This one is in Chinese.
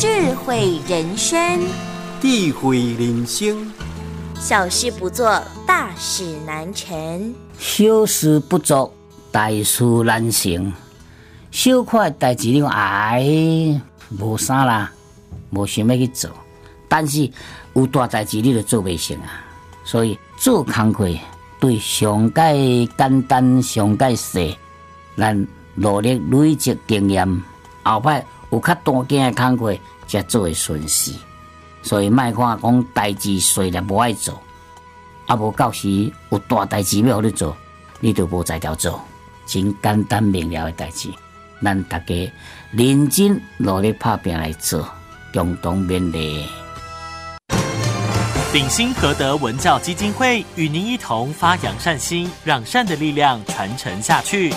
智慧人生，智慧人生，小事不做，大事难成；小事不做，大事难成。小块代志你哎，无啥啦，无想要去做。但是有大代志你就做袂成啊。所以做工课对上界简单，上界细，咱努力累积经验，后摆有较大件的工课才做会顺势。所以卖看讲代志细了无爱做，啊无到时有大代志要你做，你就无在条做。真简单明了的代志。咱大家认真努力拍拼来做，共同面对。鼎新和德文教基金会与您一同发扬善心，让善的力量传承下去。